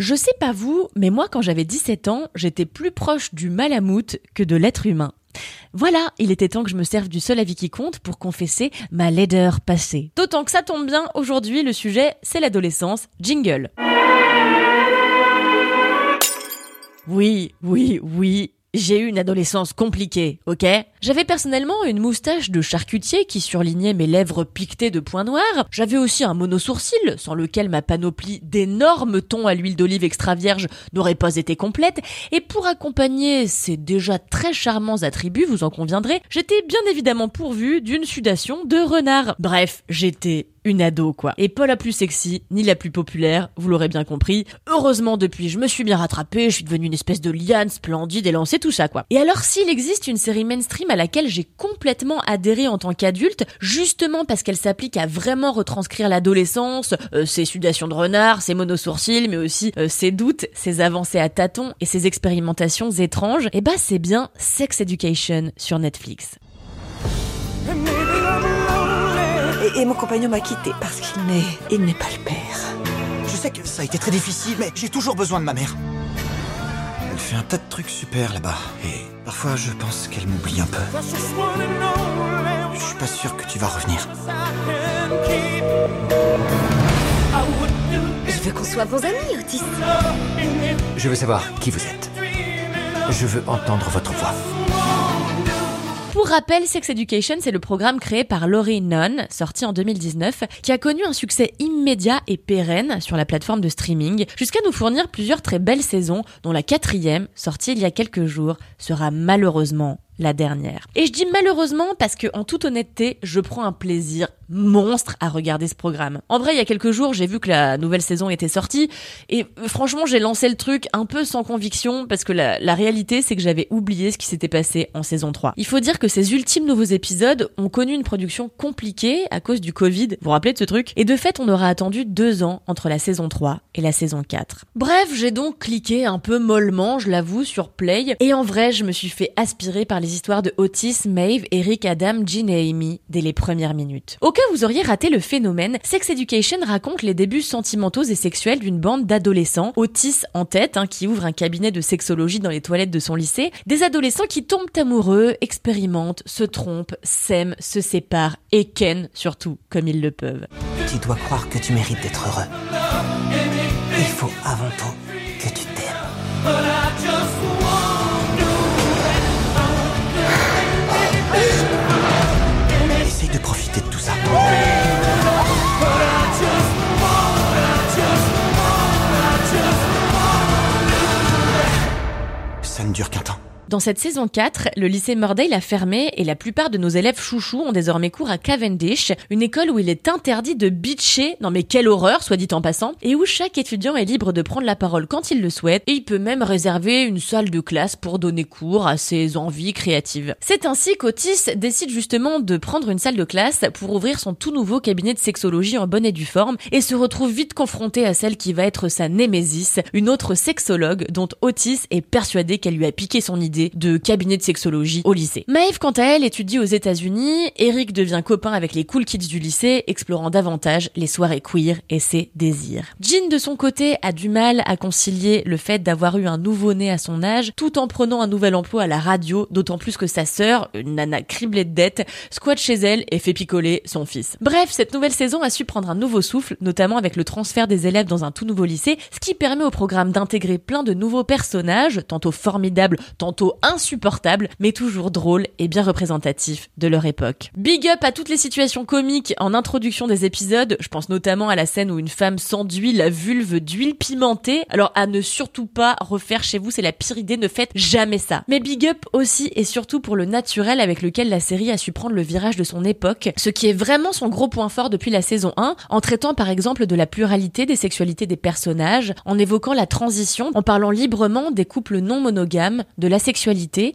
Je sais pas vous, mais moi quand j'avais 17 ans, j'étais plus proche du malamute que de l'être humain. Voilà, il était temps que je me serve du seul avis qui compte pour confesser ma laideur passée. D'autant que ça tombe bien, aujourd'hui le sujet c'est l'adolescence. Jingle. Oui, oui, oui, j'ai eu une adolescence compliquée, ok? J'avais personnellement une moustache de charcutier qui surlignait mes lèvres piquetées de points noirs. J'avais aussi un monosourcil, sans lequel ma panoplie d'énormes tons à l'huile d'olive extra vierge n'aurait pas été complète. Et pour accompagner ces déjà très charmants attributs, vous en conviendrez, j'étais bien évidemment pourvu d'une sudation de renard. Bref, j'étais une ado quoi. Et pas la plus sexy, ni la plus populaire, vous l'aurez bien compris. Heureusement depuis, je me suis bien rattrapée, je suis devenue une espèce de liane splendide et lancée tout ça quoi. Et alors s'il existe une série mainstream à laquelle j'ai complètement adhéré en tant qu'adulte, justement parce qu'elle s'applique à vraiment retranscrire l'adolescence, euh, ses sudations de renard, ses monosourcils, mais aussi euh, ses doutes, ses avancées à tâtons et ses expérimentations étranges, et bah c'est bien Sex Education sur Netflix. Et, et mon compagnon m'a quitté parce qu'il n'est. Il n'est pas le père. Je sais que ça a été très difficile, mais j'ai toujours besoin de ma mère. Elle fait un tas de trucs super là-bas. Et parfois, je pense qu'elle m'oublie un peu. Je suis pas sûr que tu vas revenir. Je veux qu'on soit bons amis, Otis. Je veux savoir qui vous êtes. Je veux entendre votre voix. Pour rappel, Sex Education, c'est le programme créé par Laurie Nunn, sorti en 2019, qui a connu un succès immédiat et pérenne sur la plateforme de streaming, jusqu'à nous fournir plusieurs très belles saisons, dont la quatrième, sortie il y a quelques jours, sera malheureusement la dernière. Et je dis malheureusement parce que, en toute honnêteté, je prends un plaisir monstre à regarder ce programme. En vrai, il y a quelques jours, j'ai vu que la nouvelle saison était sortie et euh, franchement, j'ai lancé le truc un peu sans conviction parce que la, réalité, c'est que j'avais oublié ce qui s'était passé en saison 3. Il faut dire que ces ultimes nouveaux épisodes ont connu une production compliquée à cause du Covid. Vous vous rappelez de ce truc? Et de fait, on aura attendu deux ans entre la saison 3 et la saison 4. Bref, j'ai donc cliqué un peu mollement, je l'avoue, sur Play et en vrai, je me suis fait aspirer par les histoires de Otis, Maeve, Eric, Adam, Jean et Amy dès les premières minutes. Au cas où vous auriez raté le phénomène, Sex Education raconte les débuts sentimentaux et sexuels d'une bande d'adolescents, Otis en tête, hein, qui ouvre un cabinet de sexologie dans les toilettes de son lycée, des adolescents qui tombent amoureux, expérimentent, se trompent, s'aiment, se séparent et ken surtout comme ils le peuvent. Tu dois croire que tu mérites d'être heureux. Il faut avant tout que tu t'aimes. Ne dure qu'un temps. Dans cette saison 4, le lycée Mordale a fermé et la plupart de nos élèves chouchous ont désormais cours à Cavendish, une école où il est interdit de bitcher, non mais quelle horreur, soit dit en passant, et où chaque étudiant est libre de prendre la parole quand il le souhaite, et il peut même réserver une salle de classe pour donner cours à ses envies créatives. C'est ainsi qu'Otis décide justement de prendre une salle de classe pour ouvrir son tout nouveau cabinet de sexologie en bonne et due forme, et se retrouve vite confronté à celle qui va être sa némésis, une autre sexologue dont Otis est persuadé qu'elle lui a piqué son idée de cabinet de sexologie au lycée. Maeve, quant à elle, étudie aux États-Unis. Eric devient copain avec les cool kids du lycée, explorant davantage les soirées queer et ses désirs. Jean, de son côté, a du mal à concilier le fait d'avoir eu un nouveau-né à son âge, tout en prenant un nouvel emploi à la radio, d'autant plus que sa sœur, une nana criblée de dettes, squatte chez elle et fait picoler son fils. Bref, cette nouvelle saison a su prendre un nouveau souffle, notamment avec le transfert des élèves dans un tout nouveau lycée, ce qui permet au programme d'intégrer plein de nouveaux personnages, tantôt formidables, tantôt insupportable, mais toujours drôle et bien représentatif de leur époque. Big up à toutes les situations comiques en introduction des épisodes, je pense notamment à la scène où une femme s'enduit la vulve d'huile pimentée, alors à ne surtout pas refaire chez vous, c'est la pire idée, ne faites jamais ça. Mais big up aussi et surtout pour le naturel avec lequel la série a su prendre le virage de son époque, ce qui est vraiment son gros point fort depuis la saison 1, en traitant par exemple de la pluralité des sexualités des personnages, en évoquant la transition, en parlant librement des couples non monogames, de la sexualité,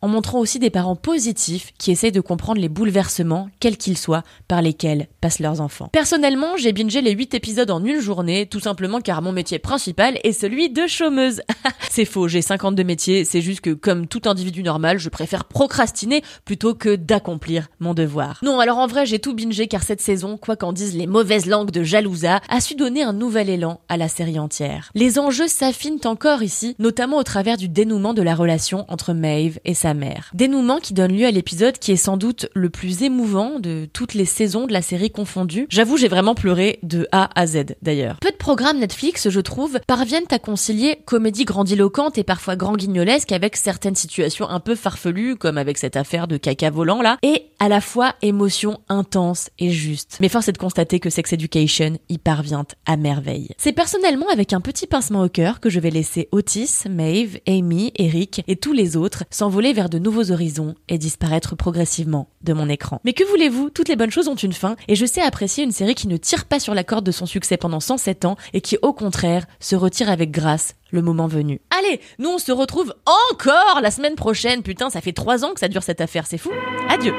en montrant aussi des parents positifs qui essayent de comprendre les bouleversements, quels qu'ils soient, par lesquels passent leurs enfants. Personnellement, j'ai bingé les 8 épisodes en une journée, tout simplement car mon métier principal est celui de chômeuse. c'est faux, j'ai 52 métiers, c'est juste que comme tout individu normal, je préfère procrastiner plutôt que d'accomplir mon devoir. Non, alors en vrai, j'ai tout bingé car cette saison, quoi qu'en disent les mauvaises langues de Jalousa, a su donner un nouvel élan à la série entière. Les enjeux s'affinent encore ici, notamment au travers du dénouement de la relation entre Maeve et sa mère. Dénouement qui donne lieu à l'épisode qui est sans doute le plus émouvant de toutes les saisons de la série confondue. J'avoue, j'ai vraiment pleuré de A à Z d'ailleurs. Peu de programmes Netflix, je trouve, parviennent à concilier comédie grandiloquente et parfois grand guignolesque avec certaines situations un peu farfelues, comme avec cette affaire de caca volant là, et à la fois émotion intense et juste. Mais force est de constater que Sex Education y parvient à merveille. C'est personnellement avec un petit pincement au cœur que je vais laisser Otis, Maeve, Amy, Eric et tous les autres s'envoler vers de nouveaux horizons et disparaître progressivement de mon écran. Mais que voulez-vous, toutes les bonnes choses ont une fin et je sais apprécier une série qui ne tire pas sur la corde de son succès pendant 107 ans et qui au contraire se retire avec grâce le moment venu. Allez, nous on se retrouve encore la semaine prochaine. Putain, ça fait trois ans que ça dure cette affaire, c'est fou. Adieu.